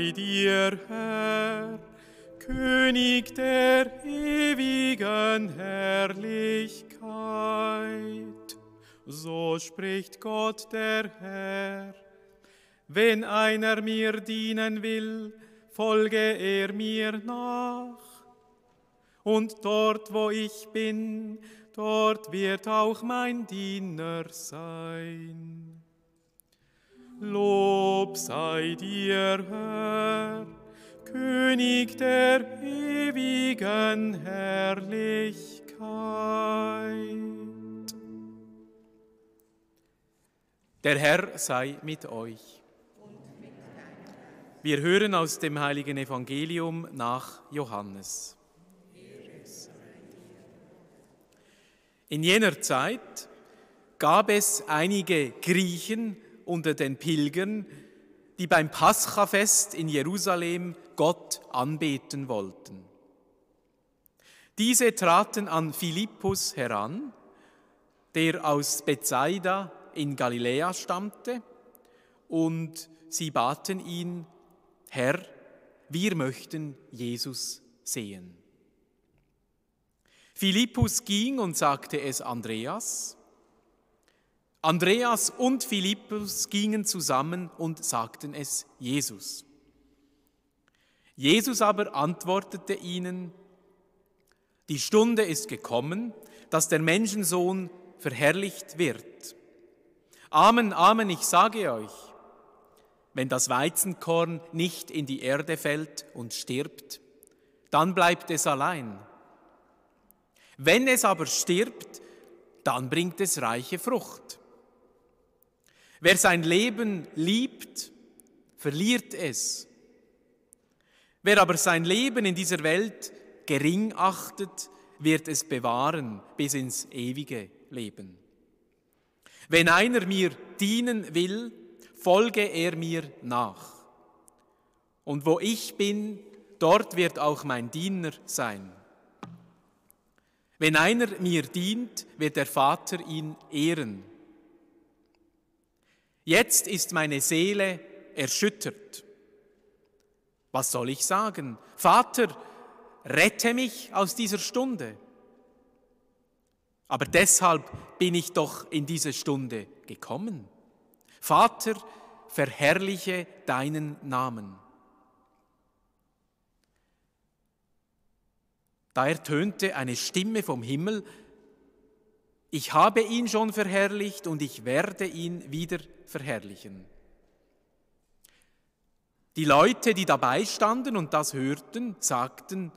Sei dir, Herr, König der ewigen Herrlichkeit. So spricht Gott der Herr. Wenn einer mir dienen will, folge er mir nach. Und dort, wo ich bin, dort wird auch mein Diener sein. Lob sei dir, Herr, König der ewigen Herrlichkeit. Der Herr sei mit euch. Wir hören aus dem heiligen Evangelium nach Johannes. In jener Zeit gab es einige Griechen unter den Pilgern, die beim Paschafest in Jerusalem Gott anbeten wollten. Diese traten an Philippus heran, der aus Bethsaida in Galiläa stammte, und sie baten ihn, Herr, wir möchten Jesus sehen. Philippus ging und sagte es Andreas. Andreas und Philippus gingen zusammen und sagten es Jesus. Jesus aber antwortete ihnen, die Stunde ist gekommen, dass der Menschensohn verherrlicht wird. Amen, Amen, ich sage euch, wenn das Weizenkorn nicht in die Erde fällt und stirbt, dann bleibt es allein. Wenn es aber stirbt, dann bringt es reiche Frucht. Wer sein Leben liebt, verliert es. Wer aber sein Leben in dieser Welt gering achtet, wird es bewahren bis ins ewige Leben. Wenn einer mir dienen will, folge er mir nach. Und wo ich bin, dort wird auch mein Diener sein. Wenn einer mir dient, wird der Vater ihn ehren. Jetzt ist meine Seele erschüttert. Was soll ich sagen? Vater, rette mich aus dieser Stunde. Aber deshalb bin ich doch in diese Stunde gekommen. Vater, verherrliche deinen Namen. Da ertönte eine Stimme vom Himmel, ich habe ihn schon verherrlicht und ich werde ihn wieder verherrlichen. Die Leute, die dabei standen und das hörten, sagten,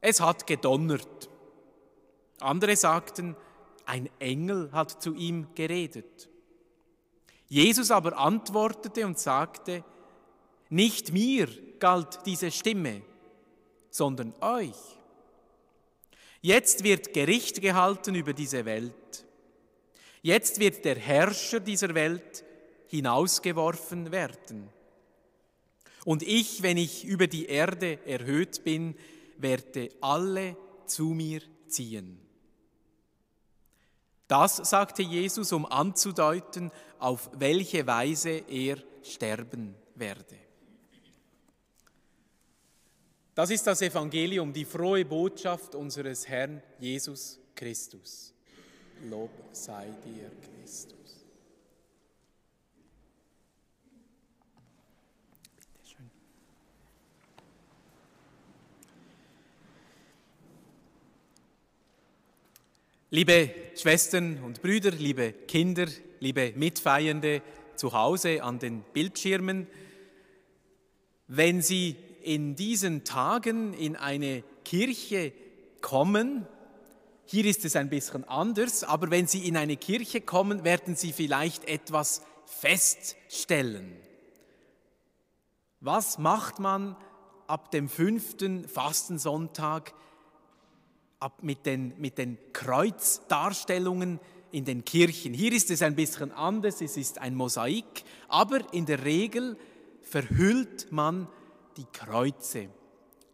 es hat gedonnert. Andere sagten, ein Engel hat zu ihm geredet. Jesus aber antwortete und sagte, nicht mir galt diese Stimme, sondern euch. Jetzt wird Gericht gehalten über diese Welt. Jetzt wird der Herrscher dieser Welt hinausgeworfen werden. Und ich, wenn ich über die Erde erhöht bin, werde alle zu mir ziehen. Das sagte Jesus, um anzudeuten, auf welche Weise er sterben werde. Das ist das Evangelium, die frohe Botschaft unseres Herrn Jesus Christus. Lob sei dir, Christus. Liebe Schwestern und Brüder, liebe Kinder, liebe Mitfeiernde zu Hause an den Bildschirmen, wenn Sie in diesen Tagen in eine Kirche kommen, hier ist es ein bisschen anders, aber wenn Sie in eine Kirche kommen, werden Sie vielleicht etwas feststellen. Was macht man ab dem fünften Fastensonntag ab mit den, mit den Kreuzdarstellungen in den Kirchen. Hier ist es ein bisschen anders, es ist ein Mosaik, aber in der Regel verhüllt man die Kreuze.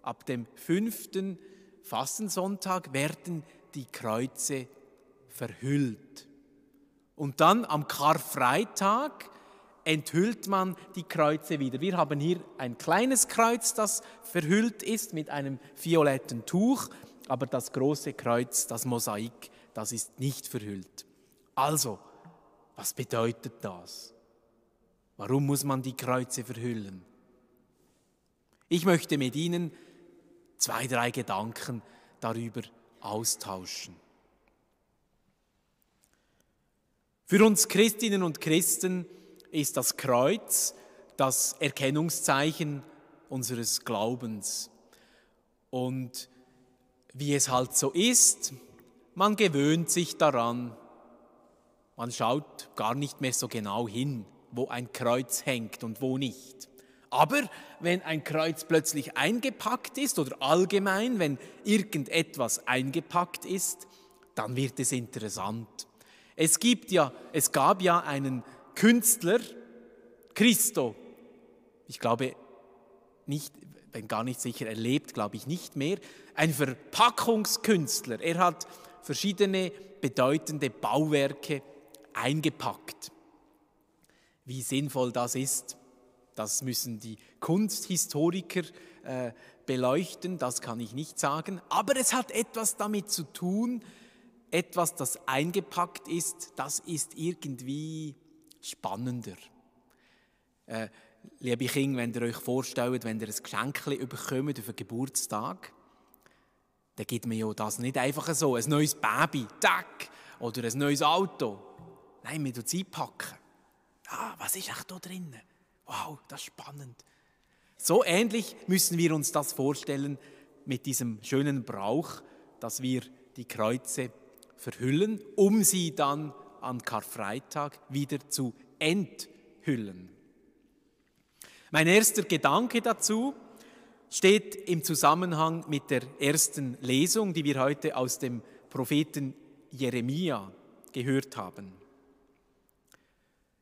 Ab dem fünften Fastensonntag werden die Kreuze verhüllt. Und dann am Karfreitag enthüllt man die Kreuze wieder. Wir haben hier ein kleines Kreuz, das verhüllt ist mit einem violetten Tuch, aber das große Kreuz, das Mosaik, das ist nicht verhüllt. Also, was bedeutet das? Warum muss man die Kreuze verhüllen? Ich möchte mit Ihnen zwei, drei Gedanken darüber austauschen. Für uns Christinnen und Christen ist das Kreuz das Erkennungszeichen unseres Glaubens. Und wie es halt so ist, man gewöhnt sich daran, man schaut gar nicht mehr so genau hin, wo ein Kreuz hängt und wo nicht. Aber wenn ein Kreuz plötzlich eingepackt ist oder allgemein, wenn irgendetwas eingepackt ist, dann wird es interessant. Es gibt ja, es gab ja einen Künstler, Christo, ich glaube nicht, bin gar nicht sicher, er lebt, glaube ich, nicht mehr, ein Verpackungskünstler. Er hat verschiedene bedeutende Bauwerke eingepackt. Wie sinnvoll das ist, das müssen die Kunsthistoriker äh, beleuchten, das kann ich nicht sagen. Aber es hat etwas damit zu tun, etwas, das eingepackt ist, das ist irgendwie spannender. Äh, liebe Kinder, wenn ihr euch vorstellt, wenn ihr ein Geschenk bekommt auf einen Geburtstag, dann gibt mir ja das nicht einfach so, ein neues Baby, tack, oder ein neues Auto. Nein, wir tun es einpacken. Ah, was ist echt da drinnen? Wow, das ist spannend. So ähnlich müssen wir uns das vorstellen mit diesem schönen Brauch, dass wir die Kreuze verhüllen, um sie dann an Karfreitag wieder zu enthüllen. Mein erster Gedanke dazu steht im Zusammenhang mit der ersten Lesung, die wir heute aus dem Propheten Jeremia gehört haben.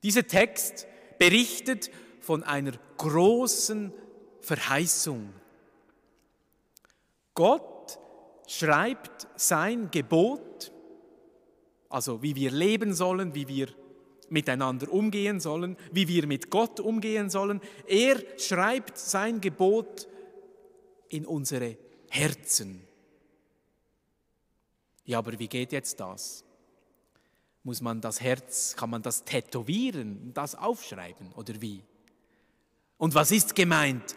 Dieser Text berichtet von einer großen Verheißung. Gott schreibt sein Gebot, also wie wir leben sollen, wie wir miteinander umgehen sollen, wie wir mit Gott umgehen sollen. Er schreibt sein Gebot in unsere Herzen. Ja, aber wie geht jetzt das? Muss man das Herz, kann man das tätowieren, das aufschreiben oder wie? Und was ist gemeint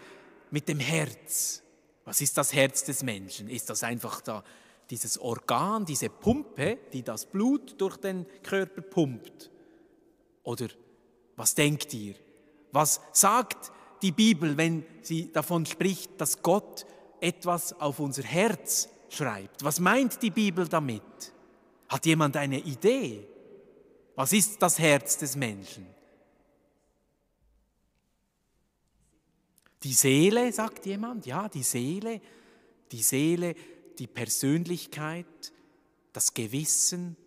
mit dem Herz? Was ist das Herz des Menschen? Ist das einfach da dieses Organ, diese Pumpe, die das Blut durch den Körper pumpt? Oder was denkt ihr? Was sagt die Bibel, wenn sie davon spricht, dass Gott etwas auf unser Herz schreibt? Was meint die Bibel damit? Hat jemand eine Idee? Was ist das Herz des Menschen? Die Seele, sagt jemand, ja, die Seele, die Seele, die Persönlichkeit, das Gewissen,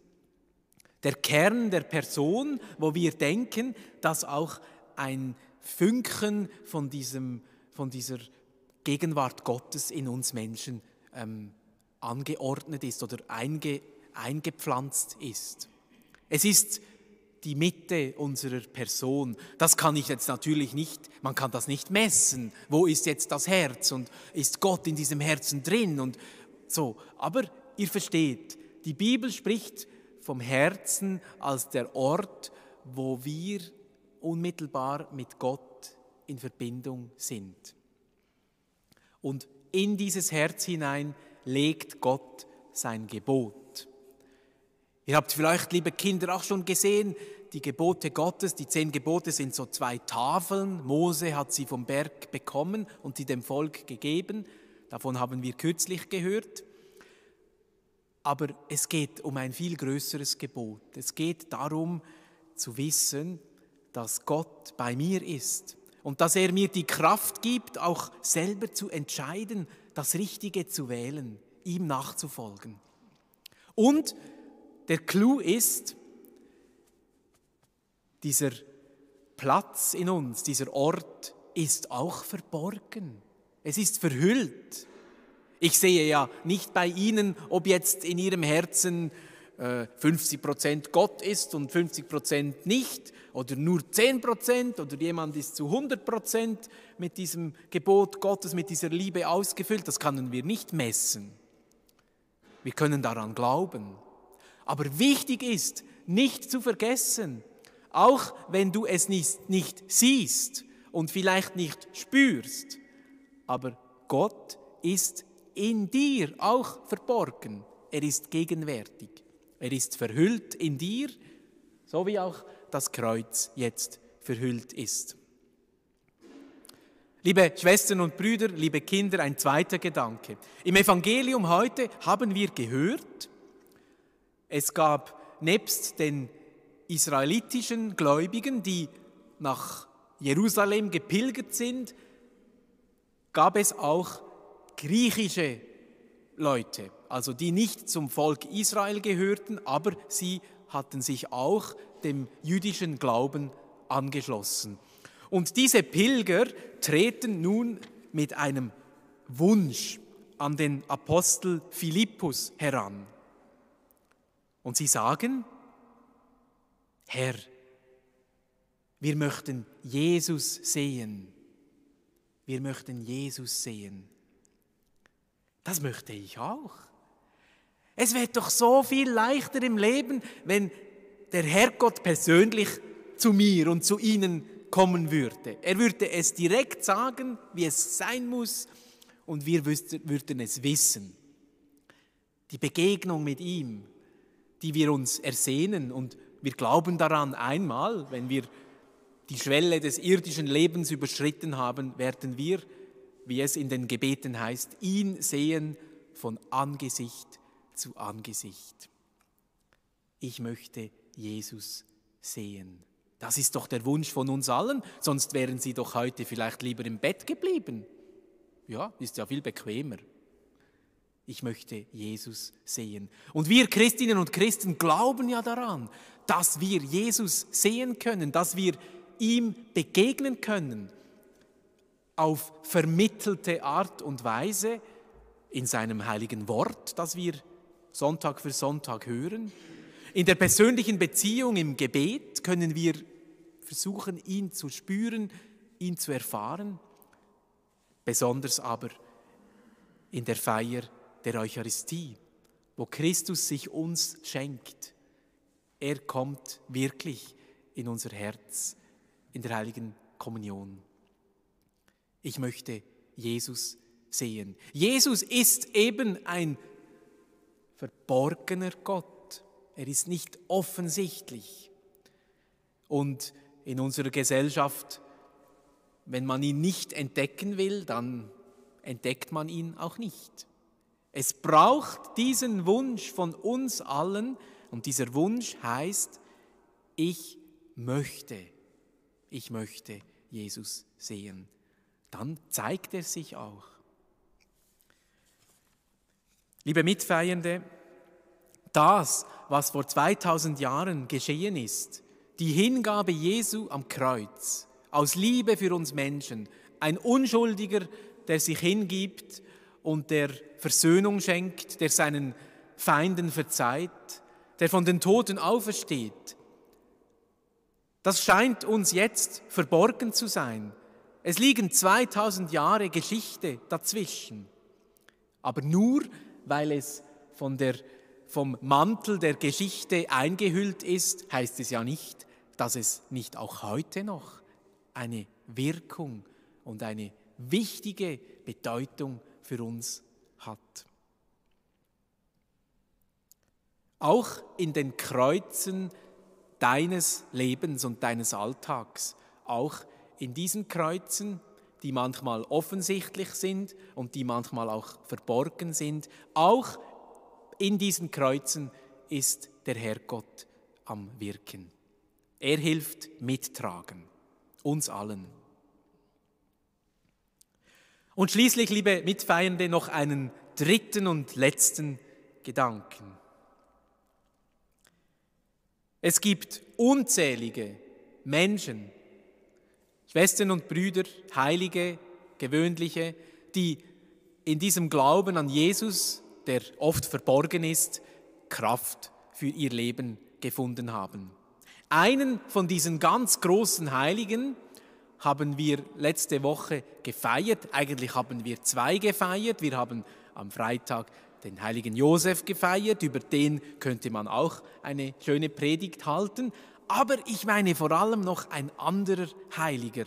der Kern der Person, wo wir denken, dass auch ein Funken von, diesem, von dieser Gegenwart Gottes in uns Menschen ähm, angeordnet ist oder einge, eingepflanzt ist. Es ist die Mitte unserer Person. Das kann ich jetzt natürlich nicht, man kann das nicht messen. Wo ist jetzt das Herz und ist Gott in diesem Herzen drin und so. Aber ihr versteht, die Bibel spricht vom Herzen als der Ort, wo wir unmittelbar mit Gott in Verbindung sind. Und in dieses Herz hinein legt Gott sein Gebot. Ihr habt vielleicht, liebe Kinder, auch schon gesehen, die Gebote Gottes, die zehn Gebote sind so zwei Tafeln. Mose hat sie vom Berg bekommen und sie dem Volk gegeben. Davon haben wir kürzlich gehört. Aber es geht um ein viel größeres Gebot. Es geht darum zu wissen, dass Gott bei mir ist und dass er mir die Kraft gibt, auch selber zu entscheiden, das Richtige zu wählen, ihm nachzufolgen. Und der Clou ist, dieser Platz in uns, dieser Ort ist auch verborgen. Es ist verhüllt. Ich sehe ja nicht bei Ihnen, ob jetzt in Ihrem Herzen 50 Prozent Gott ist und 50 Prozent nicht oder nur 10 Prozent oder jemand ist zu 100 Prozent mit diesem Gebot Gottes, mit dieser Liebe ausgefüllt, das können wir nicht messen. Wir können daran glauben. Aber wichtig ist, nicht zu vergessen, auch wenn du es nicht, nicht siehst und vielleicht nicht spürst, aber Gott ist in dir auch verborgen. Er ist gegenwärtig. Er ist verhüllt in dir, so wie auch das Kreuz jetzt verhüllt ist. Liebe Schwestern und Brüder, liebe Kinder, ein zweiter Gedanke. Im Evangelium heute haben wir gehört, es gab nebst den israelitischen Gläubigen, die nach Jerusalem gepilgert sind, gab es auch griechische Leute, also die nicht zum Volk Israel gehörten, aber sie hatten sich auch dem jüdischen Glauben angeschlossen. Und diese Pilger treten nun mit einem Wunsch an den Apostel Philippus heran. Und sie sagen, Herr, wir möchten Jesus sehen. Wir möchten Jesus sehen. Das möchte ich auch. Es wäre doch so viel leichter im Leben, wenn der Herrgott persönlich zu mir und zu Ihnen kommen würde. Er würde es direkt sagen, wie es sein muss, und wir würden es wissen. Die Begegnung mit ihm, die wir uns ersehnen und wir glauben daran, einmal, wenn wir die Schwelle des irdischen Lebens überschritten haben, werden wir wie es in den Gebeten heißt, ihn sehen von Angesicht zu Angesicht. Ich möchte Jesus sehen. Das ist doch der Wunsch von uns allen, sonst wären Sie doch heute vielleicht lieber im Bett geblieben. Ja, ist ja viel bequemer. Ich möchte Jesus sehen. Und wir Christinnen und Christen glauben ja daran, dass wir Jesus sehen können, dass wir ihm begegnen können auf vermittelte Art und Weise in seinem heiligen Wort, das wir Sonntag für Sonntag hören. In der persönlichen Beziehung im Gebet können wir versuchen, ihn zu spüren, ihn zu erfahren, besonders aber in der Feier der Eucharistie, wo Christus sich uns schenkt. Er kommt wirklich in unser Herz in der heiligen Kommunion ich möchte Jesus sehen. Jesus ist eben ein verborgener Gott. Er ist nicht offensichtlich. Und in unserer Gesellschaft, wenn man ihn nicht entdecken will, dann entdeckt man ihn auch nicht. Es braucht diesen Wunsch von uns allen und dieser Wunsch heißt, ich möchte, ich möchte Jesus sehen dann zeigt er sich auch. Liebe Mitfeiernde, das, was vor 2000 Jahren geschehen ist, die Hingabe Jesu am Kreuz, aus Liebe für uns Menschen, ein Unschuldiger, der sich hingibt und der Versöhnung schenkt, der seinen Feinden verzeiht, der von den Toten aufersteht. Das scheint uns jetzt verborgen zu sein, es liegen 2000 Jahre Geschichte dazwischen. Aber nur weil es von der, vom Mantel der Geschichte eingehüllt ist, heißt es ja nicht, dass es nicht auch heute noch eine Wirkung und eine wichtige Bedeutung für uns hat. Auch in den Kreuzen deines Lebens und deines Alltags, auch in diesen Kreuzen, die manchmal offensichtlich sind und die manchmal auch verborgen sind, auch in diesen Kreuzen ist der Herrgott am Wirken. Er hilft mittragen, uns allen. Und schließlich, liebe Mitfeiernde, noch einen dritten und letzten Gedanken. Es gibt unzählige Menschen, Schwestern und Brüder, Heilige, Gewöhnliche, die in diesem Glauben an Jesus, der oft verborgen ist, Kraft für ihr Leben gefunden haben. Einen von diesen ganz großen Heiligen haben wir letzte Woche gefeiert. Eigentlich haben wir zwei gefeiert. Wir haben am Freitag den heiligen Josef gefeiert. Über den könnte man auch eine schöne Predigt halten. Aber ich meine vor allem noch ein anderer Heiliger.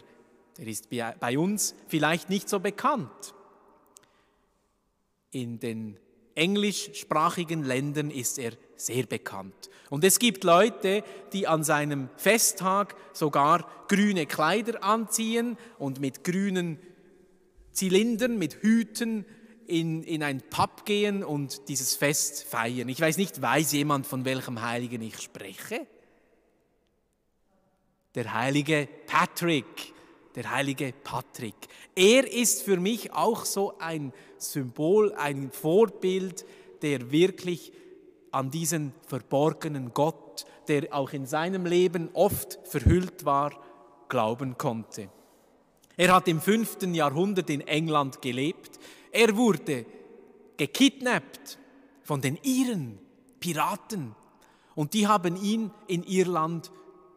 Der ist bei uns vielleicht nicht so bekannt. In den englischsprachigen Ländern ist er sehr bekannt. Und es gibt Leute, die an seinem Festtag sogar grüne Kleider anziehen und mit grünen Zylindern, mit Hüten in, in ein Pub gehen und dieses Fest feiern. Ich weiß nicht, weiß jemand, von welchem Heiligen ich spreche? Der heilige Patrick, der heilige Patrick. Er ist für mich auch so ein Symbol, ein Vorbild, der wirklich an diesen verborgenen Gott, der auch in seinem Leben oft verhüllt war, glauben konnte. Er hat im fünften Jahrhundert in England gelebt. Er wurde gekidnappt von den Iren, Piraten. Und die haben ihn in Irland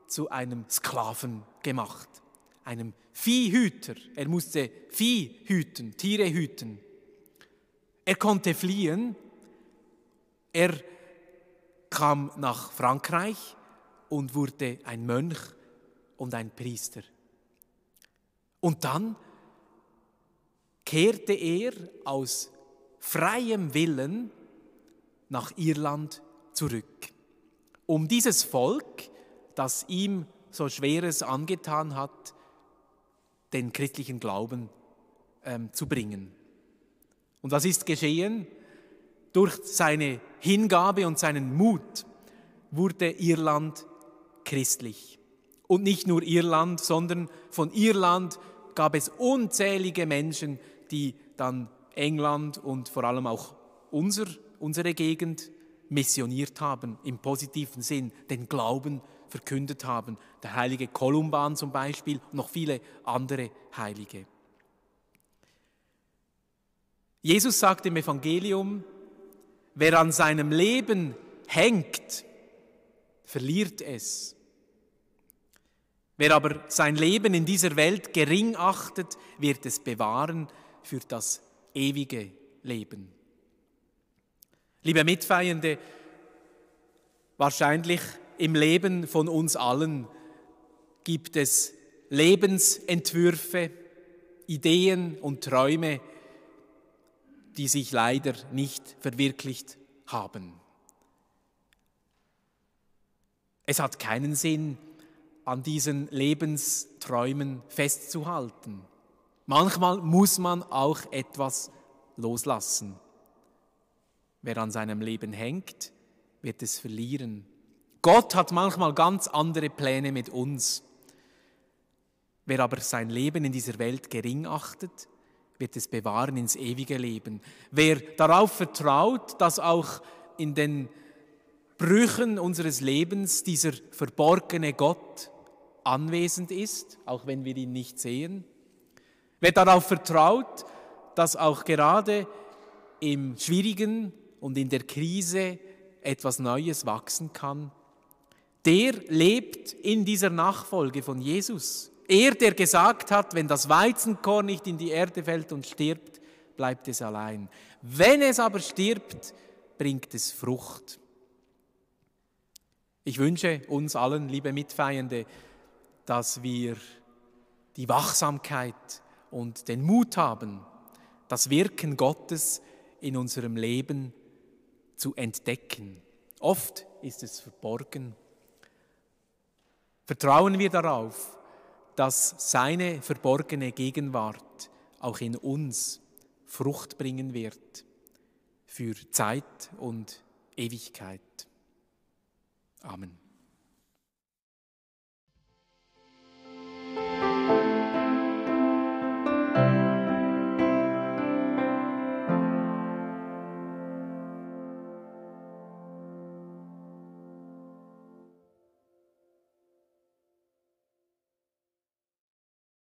zu einem Sklaven gemacht, einem Viehhüter. Er musste Vieh hüten, Tiere hüten. Er konnte fliehen. Er kam nach Frankreich und wurde ein Mönch und ein Priester. Und dann kehrte er aus freiem Willen nach Irland zurück, um dieses Volk, das ihm so Schweres angetan hat, den christlichen Glauben ähm, zu bringen. Und was ist geschehen? Durch seine Hingabe und seinen Mut wurde Irland christlich. Und nicht nur Irland, sondern von Irland gab es unzählige Menschen, die dann England und vor allem auch unser, unsere Gegend missioniert haben, im positiven Sinn, den Glauben verkündet haben. Der heilige Kolumban zum Beispiel, und noch viele andere Heilige. Jesus sagt im Evangelium, wer an seinem Leben hängt, verliert es. Wer aber sein Leben in dieser Welt gering achtet, wird es bewahren für das ewige Leben. Liebe Mitfeiernde, wahrscheinlich im Leben von uns allen gibt es Lebensentwürfe, Ideen und Träume, die sich leider nicht verwirklicht haben. Es hat keinen Sinn, an diesen Lebensträumen festzuhalten. Manchmal muss man auch etwas loslassen. Wer an seinem Leben hängt, wird es verlieren. Gott hat manchmal ganz andere Pläne mit uns. Wer aber sein Leben in dieser Welt gering achtet, wird es bewahren ins ewige Leben. Wer darauf vertraut, dass auch in den Brüchen unseres Lebens dieser verborgene Gott anwesend ist, auch wenn wir ihn nicht sehen. Wer darauf vertraut, dass auch gerade im Schwierigen und in der Krise etwas Neues wachsen kann, der lebt in dieser Nachfolge von Jesus. Er, der gesagt hat, wenn das Weizenkorn nicht in die Erde fällt und stirbt, bleibt es allein. Wenn es aber stirbt, bringt es Frucht. Ich wünsche uns allen, liebe Mitfeiernde, dass wir die Wachsamkeit und den Mut haben, das Wirken Gottes in unserem Leben zu entdecken. Oft ist es verborgen. Vertrauen wir darauf, dass seine verborgene Gegenwart auch in uns Frucht bringen wird für Zeit und Ewigkeit. Amen.